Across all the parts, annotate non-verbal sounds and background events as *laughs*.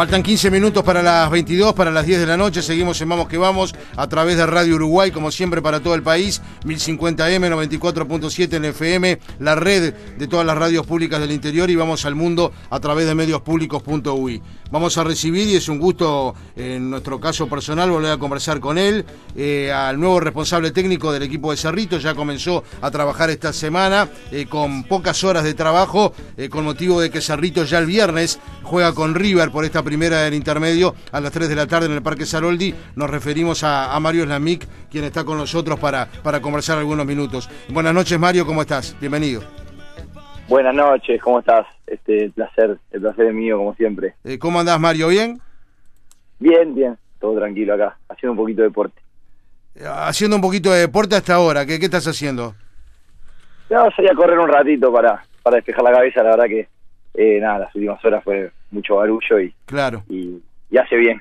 Faltan 15 minutos para las 22, para las 10 de la noche. Seguimos en Vamos que Vamos a través de Radio Uruguay, como siempre para todo el país. 1050M, 94.7 en FM, la red de todas las radios públicas del interior y vamos al mundo a través de mediospublicos.ui. Vamos a recibir, y es un gusto en nuestro caso personal, volver a conversar con él, eh, al nuevo responsable técnico del equipo de Cerrito. Ya comenzó a trabajar esta semana eh, con pocas horas de trabajo, eh, con motivo de que Cerrito ya el viernes juega con River por esta primera del intermedio a las 3 de la tarde en el Parque Saroldi. Nos referimos a, Mario Slamic, quien está con nosotros para, para conversar algunos minutos. Buenas noches, Mario, ¿cómo estás? Bienvenido. Buenas noches, ¿cómo estás? Este, el placer, el placer es mío, como siempre. Eh, ¿Cómo andás, Mario? ¿Bien? Bien, bien, todo tranquilo acá, haciendo un poquito de deporte. Eh, haciendo un poquito de deporte hasta ahora, ¿qué, qué estás haciendo? No, salí a correr un ratito para, para despejar la cabeza, la verdad que, eh, nada, las últimas horas fue mucho barullo y, claro. y, y hace bien.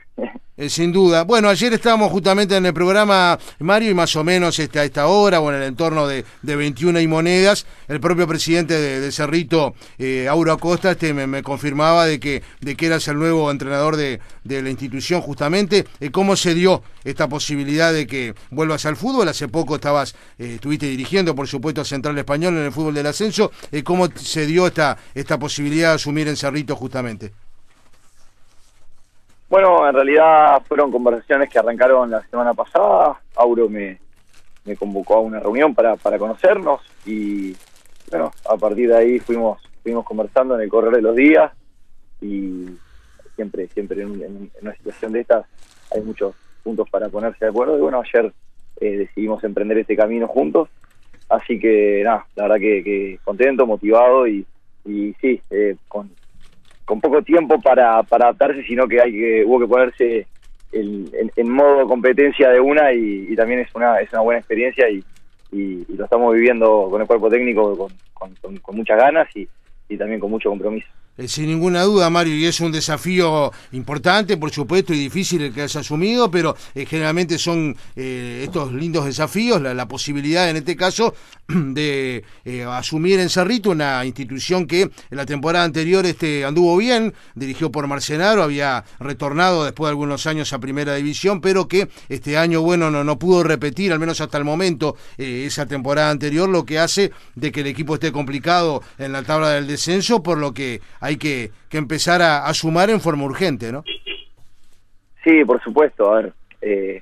Eh, sin duda. Bueno, ayer estábamos justamente en el programa, Mario, y más o menos este, a esta hora, o en el entorno de, de 21 y monedas, el propio presidente de, Cerrito, eh, Auro Acosta, este, me, confirmaba de que, de que eras el nuevo entrenador de, de la institución justamente. Eh, ¿Cómo se dio esta posibilidad de que vuelvas al fútbol? Hace poco estabas, eh, estuviste dirigiendo, por supuesto, a Central Español en el fútbol del ascenso. ¿Cómo se dio esta, esta posibilidad de asumir en Cerrito justamente? Bueno, en realidad fueron conversaciones que arrancaron la semana pasada. Auro me, convocó a una reunión para, para conocernos y bueno, a partir de ahí fuimos fuimos conversando en el correr de los días y siempre siempre en, una situación de estas hay muchos puntos para ponerse de acuerdo y bueno, ayer eh, decidimos emprender este camino juntos. Así que nada, la verdad que, contento, motivado y, y sí, eh, con, con poco tiempo para, para adaptarse, sino que hay que hubo que ponerse en, modo competencia de una y, también es una es una buena experiencia y, y, lo estamos viviendo con el cuerpo técnico con, con muchas ganas y, y también con mucho compromiso. Eh, sin ninguna duda, Mario, y es un desafío importante, por supuesto, y difícil el que has asumido, pero eh, generalmente son eh, estos lindos desafíos, la, posibilidad en este caso *clears throat* de asumir en Cerrito una institución que en la temporada anterior este, anduvo bien, dirigió por Marcenaro, había retornado después de algunos años a Primera División, pero que este año, bueno, no, no pudo repetir, al menos hasta el momento, esa temporada anterior, lo que hace de que el equipo esté complicado en la tabla del descenso, por lo que hay que, empezar a, sumar en forma urgente, ¿no? Sí, por supuesto. A ver, eh,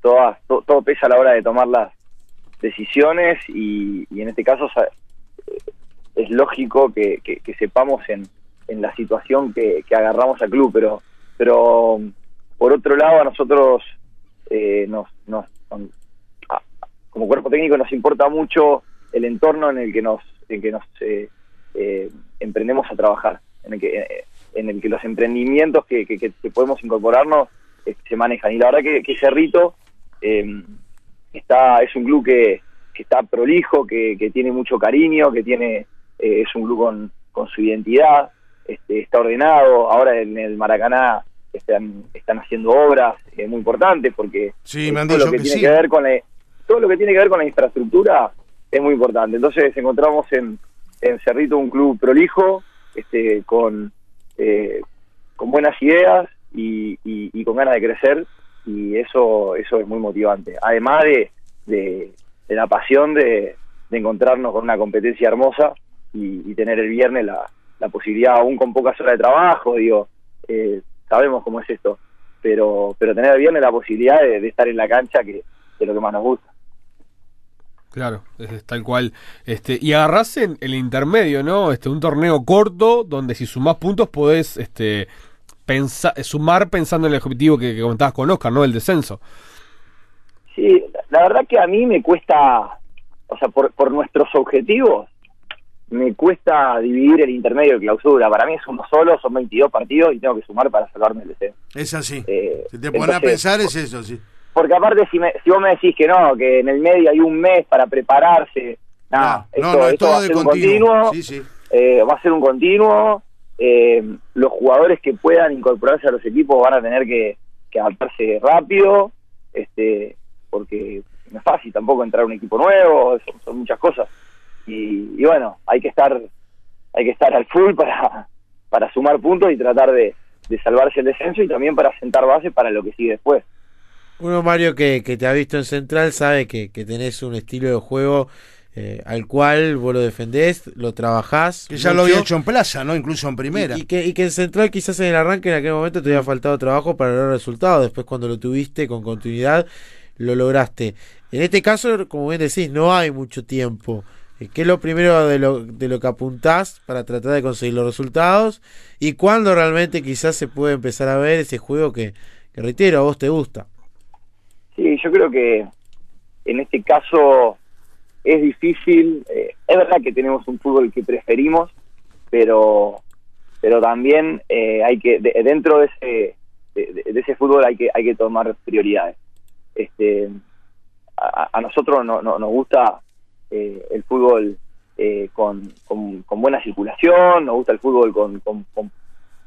todo, todo, pesa a la hora de tomar las decisiones y, en este caso eh, es lógico que, sepamos en, en, la situación que, agarramos al club, pero, pero por otro lado a nosotros eh, nos, nos como cuerpo técnico nos importa mucho el entorno en el que nos en que nos eh, eh, emprendemos a trabajar, en el que, eh, en el que los emprendimientos que, que, podemos incorporarnos eh, se manejan. Y la verdad que, que Cerrito em, está, es un club que, que está prolijo, que, que tiene mucho cariño, que tiene es un club con, con su identidad, este, está ordenado. Ahora en el Maracaná están, están haciendo obras muy importantes porque todo lo que, tiene que ver con todo lo que tiene que ver con la infraestructura es muy importante. Entonces encontramos en, en Cerrito un club prolijo, este, con, eh, con buenas ideas y, con ganas de crecer y eso eso es muy motivante. Además de, de, la pasión de, encontrarnos con una competencia hermosa y, tener el viernes la, la, posibilidad, aún con pocas horas de trabajo, digo, eh, sabemos cómo es esto, pero pero tener el viernes la posibilidad de, estar en la cancha que es lo que más nos gusta. Claro, es tal cual. Este, y agarrás en el intermedio, ¿no? Este, un torneo corto donde si sumás puntos podés este, pensar, sumar pensando en el objetivo que, comentabas con Oscar, ¿no? El descenso. Sí, la verdad que a mí me cuesta, o sea, por, por nuestros objetivos, me cuesta dividir el intermedio de clausura. Para mí es uno solo, son 22 partidos y tengo que sumar para salvarme el descenso. Es así. Eh, si te pones a pensar, es eso, sí. Porque aparte, si, me, si vos me decís que no, que en el medio hay un mes para prepararse, nada, no, esto, va a ser un continuo, eh, va a ser un continuo. Eh, los jugadores que puedan incorporarse a los equipos van a tener que, adaptarse rápido, este, porque no es fácil tampoco entrar a un equipo nuevo, son, muchas cosas. Y, y, bueno, hay que estar hay que estar al full para, para sumar puntos y tratar de, de salvarse el descenso y también para sentar base para lo que sigue después. Uno, Mario, que, que te ha visto en Central, sabe que, que tenés un estilo de juego eh, al cual vos lo defendés, lo trabajás. Que ya lo había hecho en plaza, ¿no? Incluso en primera. Y, que, y que en Central quizás en el arranque en aquel momento te había faltado trabajo para lograr resultados. Después cuando lo tuviste con continuidad, lo lograste. En este caso, como bien decís, no hay mucho tiempo. Eh, ¿Qué es lo primero de lo, de lo que apuntás para tratar de conseguir los resultados? ¿Y cuándo realmente quizás se puede empezar a ver ese juego que, que reitero, a vos te gusta? Sí, yo creo que en este caso es difícil. Eh, es verdad que tenemos un fútbol que preferimos, pero pero también eh, hay que dentro de ese de, ese fútbol hay que hay que tomar prioridades. Este a, nosotros no, no, nos gusta eh, el fútbol con, con, buena circulación, nos gusta el fútbol con, con,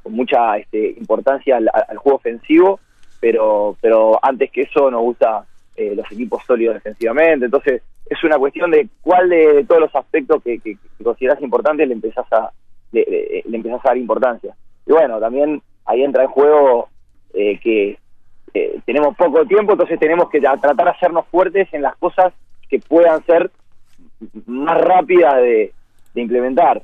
mucha este, importancia al, al, juego ofensivo, pero pero antes que eso nos gusta los equipos sólidos defensivamente. Entonces es una cuestión de cuál de, todos los aspectos que, que, consideras importantes le empezás a le, empezás a dar importancia. Y bueno, también ahí entra en juego eh, que eh, tenemos poco tiempo, entonces tenemos que tratar de hacernos fuertes en las cosas que puedan ser más rápidas de, implementar.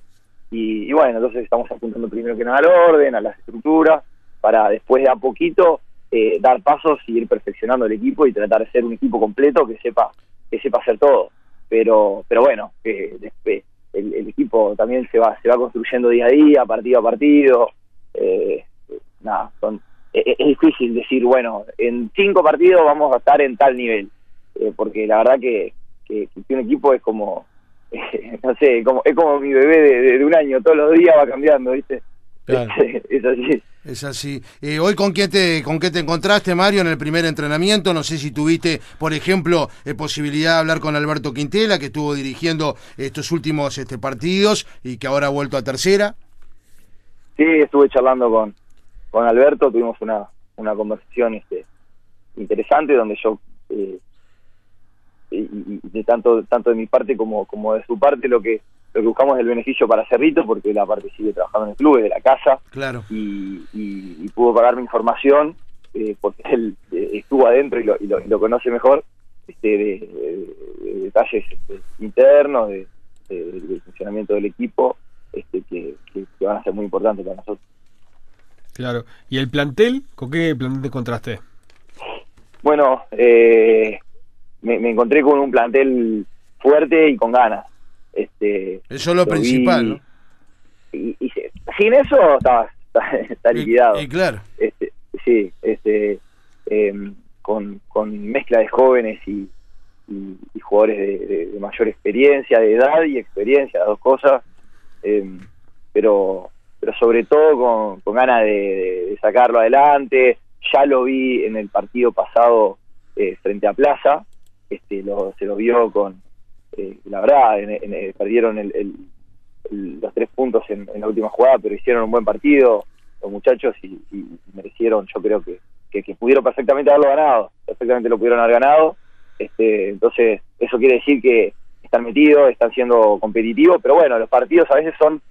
Y, bueno, entonces estamos apuntando primero que nada al orden, a las estructuras, para después de a poquito eh, dar pasos y ir perfeccionando el equipo y tratar de ser un equipo completo que sepa que sepa hacer todo. Pero, pero bueno, que después el, equipo también se va, se va construyendo día a día, partido a partido. Eh, nada, son, e, e, es, difícil decir, bueno, en cinco partidos vamos a estar en tal nivel. Eh, porque la verdad que, que, un equipo es como, *laughs* no sé, como, es como mi bebé de, un año, todos los días va cambiando, ¿viste? *laughs* es así. Es así. Eh, hoy con quién te con qué te encontraste, Mario, en el primer entrenamiento. No sé si tuviste, por ejemplo, eh, posibilidad de hablar con Alberto Quintela, que estuvo dirigiendo estos últimos este, partidos y que ahora ha vuelto a tercera. Sí, estuve charlando con, con Alberto, tuvimos una, una conversación este, interesante donde yo eh, y, de tanto tanto de mi parte como como de su parte lo que lo que buscamos es el beneficio para Cerrito, porque la parte sigue trabajando en el club, de la casa, claro. y, pudo pagarme información, eh, porque él eh, estuvo adentro y lo, y lo, conoce mejor, este, de, detalles este, internos, de, del funcionamiento del equipo, este, que, van a ser muy importantes para nosotros. Claro. ¿Y el plantel? ¿Con qué plantel te encontraste? Bueno, eh, me, me encontré con un plantel fuerte y con ganas este, eso es lo, principal, ¿no? Y, sin eso *laughs* está, está, liquidado. Y, claro. Este, sí, este, em, con, con mezcla de jóvenes y, y, jugadores de, mayor experiencia, de edad y experiencia, las dos cosas, em, pero pero sobre todo con, con ganas de, sacarlo adelante. Ya lo vi en el partido pasado eh, frente a Plaza, este, lo, se lo vio con, eh, la verdad, perdieron los tres puntos en, la última jugada, pero hicieron un buen partido los muchachos y, merecieron, yo creo que, que, pudieron perfectamente haberlo ganado, perfectamente lo pudieron haber ganado. Este, entonces, eso quiere decir que están metidos, están siendo competitivos, pero bueno, los partidos a veces son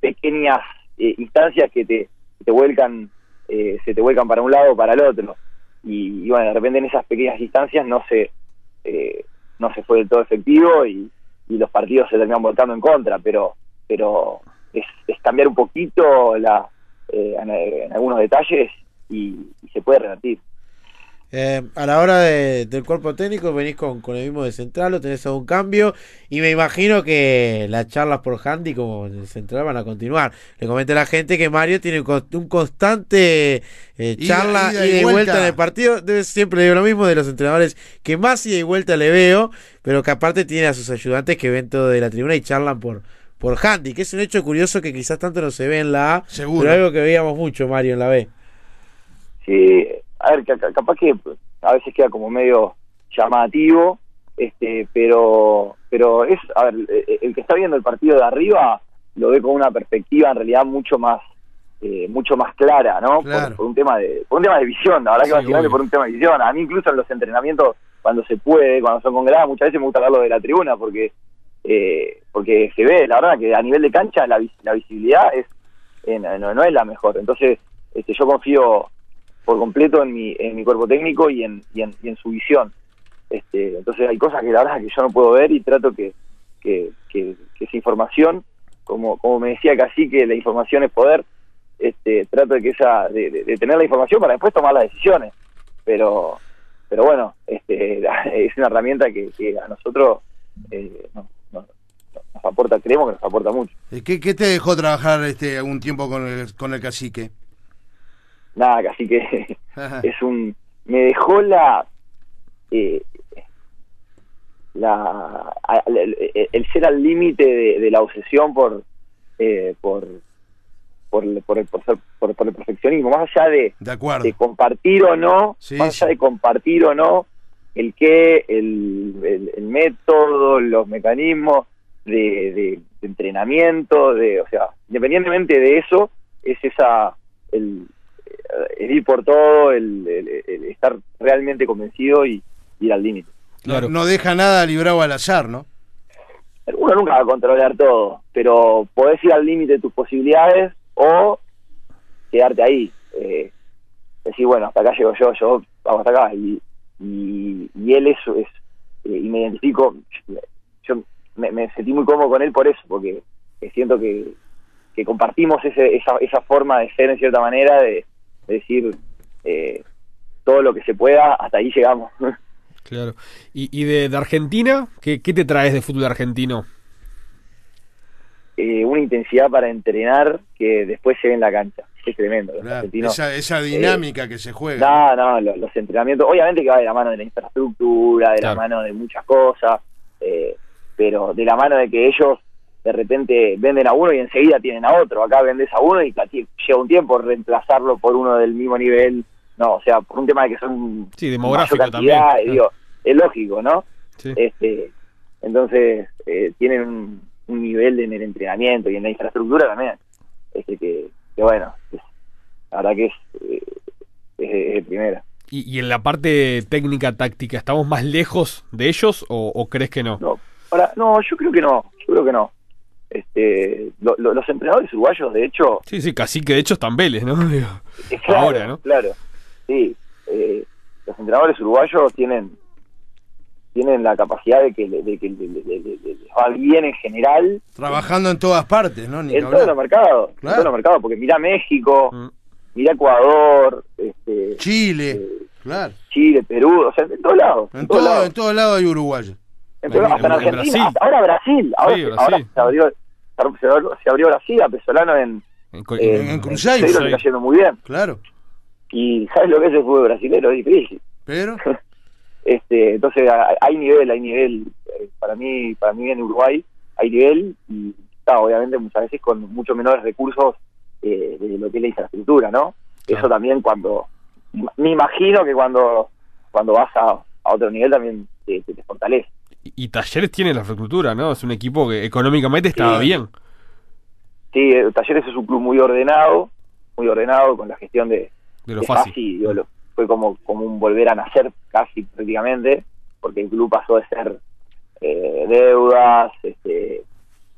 pequeñas eh, instancias que te, te vuelcan, eh, se te vuelcan para un lado o para el otro. Y, y, bueno, de repente en esas pequeñas instancias no se, eh, no se fue del todo efectivo y, los partidos se terminan volcando en contra, pero pero es, cambiar un poquito la, eh, en, algunos detalles y se puede revertir. Eh, a la hora del cuerpo técnico venís con, con, el mismo de central o tenés algún cambio y me imagino que las charlas por handy como en el central van a continuar. Le comenté a la gente que Mario tiene un constante eh, charla ida, y, vuelta. en el partido. siempre digo lo mismo de los entrenadores que más ida y vuelta le veo, pero que aparte tiene a sus ayudantes que ven todo de la tribuna y charlan por, por handy, que es un hecho curioso que quizás tanto no se ve en la A, Seguro. pero algo que veíamos mucho Mario en la B. Sí, a ver, capaz que a veces queda como medio llamativo, este, pero, pero es, a ver, e, e, el que está viendo el partido de arriba lo ve con una perspectiva en realidad mucho más, eh, mucho más clara, ¿no? Por, un tema de, por un tema de visión, la verdad que básicamente por un tema de visión. A mí incluso en los entrenamientos, cuando se puede, cuando son con grada, muchas veces me gusta verlo de la tribuna porque, eh, porque se ve, la verdad que a nivel de cancha la, la visibilidad es, eh, no, no es la mejor. Entonces, este, yo confío por completo en mi, en mi cuerpo técnico y en, y en, y en su visión. Este, entonces hay cosas que la verdad que yo no puedo ver y trato que, que, que, esa información, como, como me decía casi que la información es poder, este, trato de que esa, de, tener la información para después tomar las decisiones. Pero, pero bueno, este, *laughs* es una herramienta que, que a nosotros eh, nos- nos aporta, creemos que nos aporta mucho. Eh, ¿Qué, qué te dejó trabajar este algún tiempo con el, con el cacique? Nada, casi que *laughs* *laughs* es un me dejó la eh, la el, el ser al límite de, de la obsesión por eh, por por, el- por, el, por, ser- por- por el perfeccionismo más allá de, de acuerdo. de compartir o no Sí, más allá sí. de compartir o no el qué el, el, el método los mecanismos de, de- de entrenamiento de o sea independientemente de eso es esa el, el ir por todo el, el- el estar realmente convencido y ir al límite Claro. No, deja nada librado al azar, ¿no? uno nunca va a controlar todo, pero podés ir al límite de tus posibilidades o quedarte ahí. Eh, decir, bueno, hasta acá llego yo, yo vamos hasta acá. Y, y, y él eso es, eh, y me identifico, yo me, me sentí muy cómodo con él por eso, porque eh, siento que, que compartimos ese, esa, esa forma de ser en cierta manera, de, de decir eh, todo lo que se pueda, hasta ahí llegamos. *laughs* Claro. ¿Y, y de, de Argentina? ¿Qué, ¿Qué te traes de fútbol argentino? eh, una intensidad para entrenar que después se ve en la cancha. Es tremendo. Los Claro, argentinos. esa, esa dinámica que se juega. No, no, lo- los, entrenamientos, obviamente que va de la mano de la infraestructura, de Claro. la mano de muchas cosas, eh, pero de la mano de que ellos de repente venden a uno y enseguida tienen a otro. Acá vendes a uno y lleva un tiempo reemplazarlo por uno del mismo nivel. No, o sea, por un tema de que son Sí, demográfico cantidad, también. digo, es lógico, ¿no? Sí. este entonces eh, tienen un, un nivel en el entrenamiento y en la infraestructura también este que, que bueno es- la verdad que es, eh, es, es primera ¿Y, y en la parte técnica, táctica, estamos más lejos de ellos o, o crees que no? no ahora no yo creo que no yo creo que no este lo- lo- los entrenadores uruguayos de hecho Sí, sí, casi que de hecho están Vélez, ¿no? *laughs* Digo, claro, Ahora, ¿no? claro sí eh, los entrenadores uruguayos tienen tienen la capacidad de que, de que le- le- le- le- les va bien en general Trabajando en todas partes, ¿no? Ni en todos los mercados, en Claro. todos los mercados, porque mira México, Mm. mira Ecuador, este, Chile, eh, claro. Chile, Perú, o sea, en todos lados. En, todos todo, lados. en todos lados hay uruguayos. En todos lados, hasta en en Argentina, Brasil. hasta ahora Brasil, ahora, Sí, se- Brasil. ahora se abrió, se abrió, se abrió Brasil a Pesolano en, En eh, Cruzeiro. Le está yendo muy bien. Claro. Y ¿sabes lo que es el fútbol brasilero? Es difícil. Pero, *laughs* este Entonces hay nivel, hay nivel. Eh, Para mí, para mí en Uruguay hay nivel y está, obviamente muchas veces con mucho menores recursos eh, de lo que es la infraestructura, ¿no? Claro. Eso también cuando, me imagino que cuando cuando vas a, a otro nivel también te, te, te fortalece. Y, y Talleres tiene la infraestructura, ¿no? Es un equipo que económicamente estaba Sí. bien. Sí, eh, Talleres es un club muy ordenado, muy ordenado con la gestión de, De lo de fácil. Digo, lo- fue como, como un volver a nacer casi prácticamente, porque el club pasó de ser eh, deudas, este,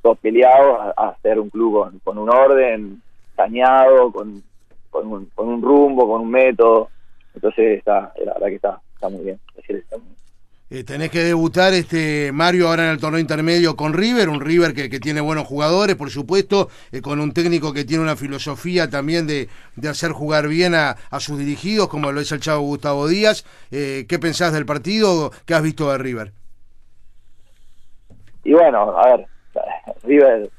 todos peleados, a, a ser un club con, con un orden, saneado, con, con, un, con un rumbo, con un método. Entonces, está, la verdad que está, está muy bien. Está muy bien. Eh, tenés que debutar este Mario ahora en el torneo intermedio con River, un River que, que tiene buenos jugadores, por supuesto, eh, con un técnico que tiene una filosofía también de, de hacer jugar bien a, a sus dirigidos, como lo es el chavo Gustavo Díaz. Eh, ¿Qué pensás del partido? ¿Qué has visto de River? Y bueno, a ver, River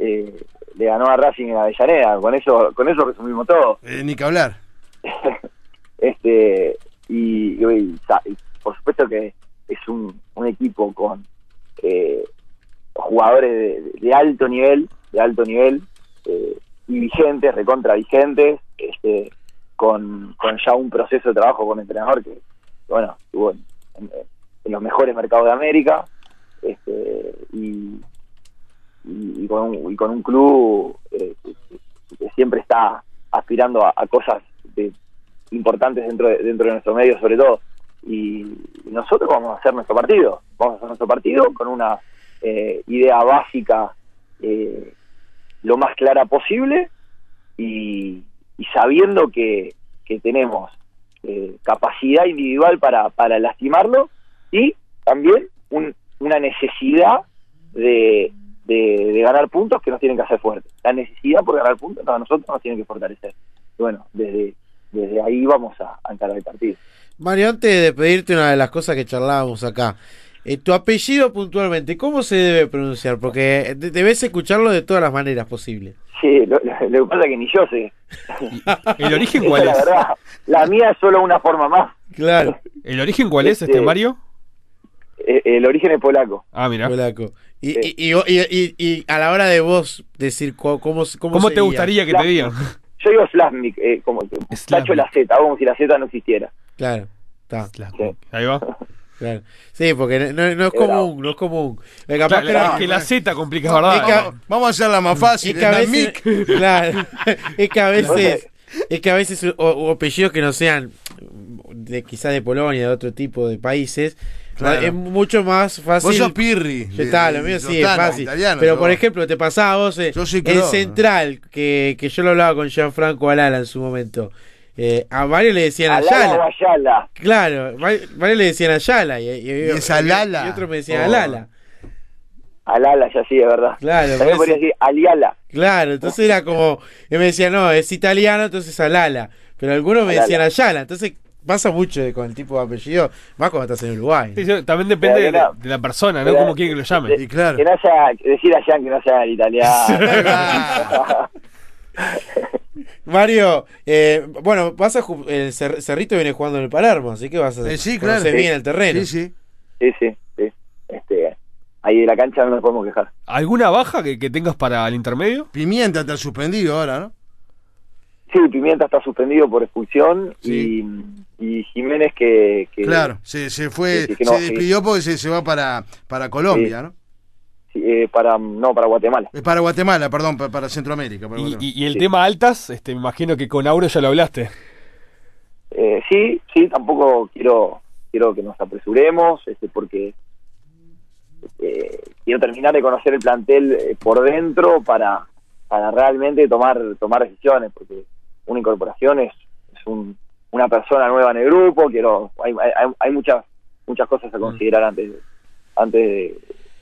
eh, le ganó a Racing en Avellaneda, con eso, con eso resumimos todo. Eh, ni que hablar. *laughs* este y, y- y sa- y por supuesto que es un, un equipo con eh, jugadores de, de alto nivel de alto nivel eh, y vigentes recontra vigentes este con, con ya un proceso de trabajo con entrenador que, bueno estuvo en, los mejores mercados de América este y, y, con, un, y con un club eh, que, que siempre está aspirando a, a cosas de, importantes dentro de, dentro de nuestro medio sobre todo y nosotros vamos a hacer nuestro partido vamos a hacer nuestro partido con una eh, idea básica eh, lo más clara posible y, sabiendo que, que tenemos eh, capacidad individual para, para lastimarlo y también un- una necesidad de, de, ganar puntos que nos tienen que hacer fuertes. La necesidad por ganar puntos a nosotros nos tiene que fortalecer. Bueno, desde, desde ahí vamos a, a encarar el partido. Mario, antes de pedirte una de las cosas que charlábamos acá, eh, tu apellido puntualmente, ¿cómo se debe pronunciar? Porque de- debes escucharlo de todas las maneras posibles. Sí, lo, lo- lo que pasa es que ni yo sé. ¿El origen cuál es la es? verdad. La mía es solo una forma más. Claro, ¿El origen cuál es, este Este, Mario? Eh, el origen es polaco. Ah, mira. polaco. Y, Sí. y, y, y- y a la hora de vos decir co- cómo, cómo, ¿Cómo te gustaría que te digan? Yo digo Slavnik, eh, como tacho la Z, como si la Z no existiera. Claro, está, Ahí va. claro. Sí, porque no, es común, no es común. Eh, capaz Claro, que era- es que la Z complica, Es ¿verdad? que- Vamos, a hacerla más fácil. es que a la veces, mic. *laughs* claro, es que a veces, es que a veces o, o apellidos que no sean de quizás de Polonia, de otro tipo de países, Claro. es mucho más fácil. Vos sos Pirri. Ya está, lo mío sí es fácil. italiano, pero yo- por ejemplo, te pasaba a vos eh, Yo soy ¿no? central, que, que yo lo hablaba con Gianfranco Alala en su momento. Eh, a varios le decían Alala o Ayala. Ayala. Claro, vari- varios le decían Ayala. Y, y, Y es Alala. Y otros me decían Oh. Alala. Alala, ya sí, es verdad. Claro, También podría decir Aliala. Claro, entonces era como. Y me decían, no, es italiano, entonces Alala. Pero algunos me Alala. decían Ayala. Entonces pasa mucho de- con el tipo de apellido, más cuando estás en Uruguay. Sí, sí, También depende de, de la persona, ¿no? Cómo quiere que lo llame. Y claro. Que no haya, decir allá que no sea el italiano. *laughs* Mario, eh, bueno, vas a el Cer- Cerrito viene jugando en el Palermo, así que vas a Eh, sí, conocer claro. bien el terreno. Sí, sí. sí, sí, sí. Este, ahí de la cancha no nos podemos quejar. ¿Alguna baja que, que tengas para el intermedio? Pimienta te ha suspendido ahora, ¿no? Sí, Pimienta está suspendido por expulsión Sí. y, y Jiménez que, que Claro, se, se fue, Sí, sí, que no, se sí. despidió porque se, se va para, para Colombia, Sí. ¿no? sí, eh, para no para Guatemala. Es para Guatemala, perdón, pa- para Centroamérica. para Y, Guatemala. y- y el Sí. tema altas, este, me imagino que con Auro ya lo hablaste. Eh, sí, sí, tampoco quiero quiero que nos apresuremos, este, porque eh, quiero terminar de conocer el plantel eh, por dentro para, para realmente tomar tomar decisiones, porque una incorporación es, es un- una persona nueva en el grupo, quiero hay, hay, hay muchas muchas cosas a considerar antes de, antes de,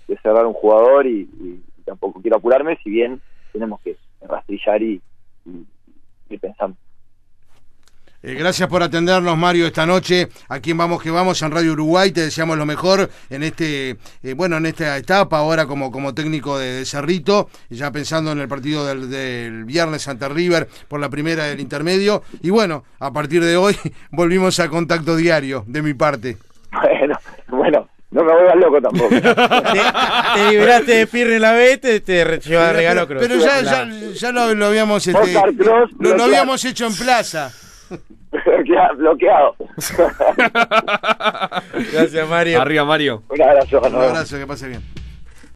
de cerrar un jugador y, y tampoco quiero apurarme, si bien tenemos que rastrillar y, y ir pensando. Eh, gracias por atendernos, Mario, esta noche. Aquí en Vamos que Vamos en Radio Uruguay. Te deseamos lo mejor en este, eh, bueno, en esta etapa ahora como, como técnico de, de Cerrito, ya pensando en el partido del, del viernes ante River por la primera del intermedio. Y bueno, a partir de hoy *laughs* volvimos a contacto diario de mi parte. Bueno, bueno, no me vuelvas loco tampoco. *laughs* Te, te liberaste de Pirre en la B, te, te regalo pero, ya, ya, ya lo, lo habíamos este, lo, habíamos hecho en plaza. Bloquea- bloqueado. *laughs* Gracias, Mario. Arriba, Mario. Un abrazo. Un abrazo, que pase bien.